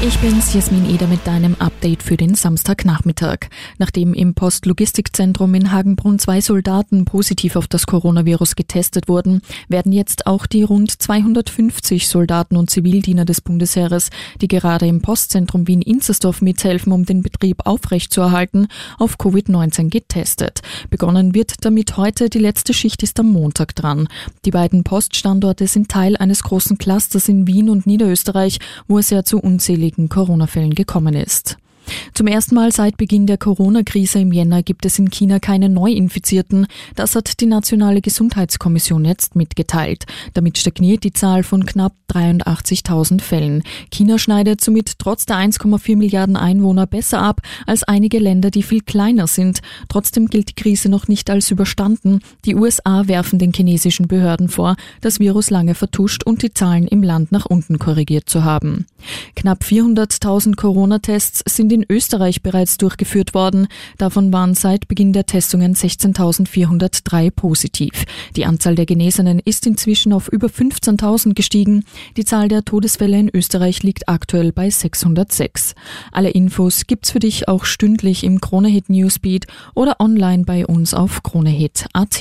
Ich bin's, Jasmin Eder mit deinem Update für den Samstagnachmittag. Nachdem im Postlogistikzentrum in Hagenbrunn zwei Soldaten positiv auf das Coronavirus getestet wurden, werden jetzt auch die rund 250 Soldaten und Zivildiener des Bundesheeres, die gerade im Postzentrum Wien-Inzersdorf mithelfen, um den Betrieb aufrechtzuerhalten, auf Covid-19 getestet. Begonnen wird damit heute, die letzte Schicht ist am Montag dran. Die beiden Poststandorte sind Teil eines großen Clusters in Wien und Niederösterreich, wo es ja zu unzähligen unzähligen Corona-Fällen gekommen ist. Zum ersten Mal seit Beginn der Corona-Krise im Jänner gibt es in China keine Neuinfizierten. Das hat die Nationale Gesundheitskommission jetzt mitgeteilt. Damit stagniert die Zahl von knapp 83.000 Fällen. China schneidet somit trotz der 1,4 Milliarden Einwohner besser ab als einige Länder, die viel kleiner sind. Trotzdem gilt die Krise noch nicht als überstanden. Die USA werfen den chinesischen Behörden vor, das Virus lange vertuscht und die Zahlen im Land nach unten korrigiert zu haben. Knapp 400.000 Corona-Tests sind in Österreich bereits durchgeführt worden. Davon waren seit Beginn der Testungen 16.403 positiv. Die Anzahl der Genesenen ist inzwischen auf über 15.000 gestiegen. Die Zahl der Todesfälle in Österreich liegt aktuell bei 606. Alle Infos gibt's für dich auch stündlich im Kronehit Newsbeat oder online bei uns auf kronehit.at.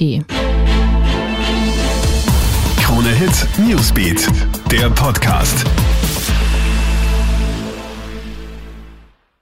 Kronehit Newsbeat, der Podcast.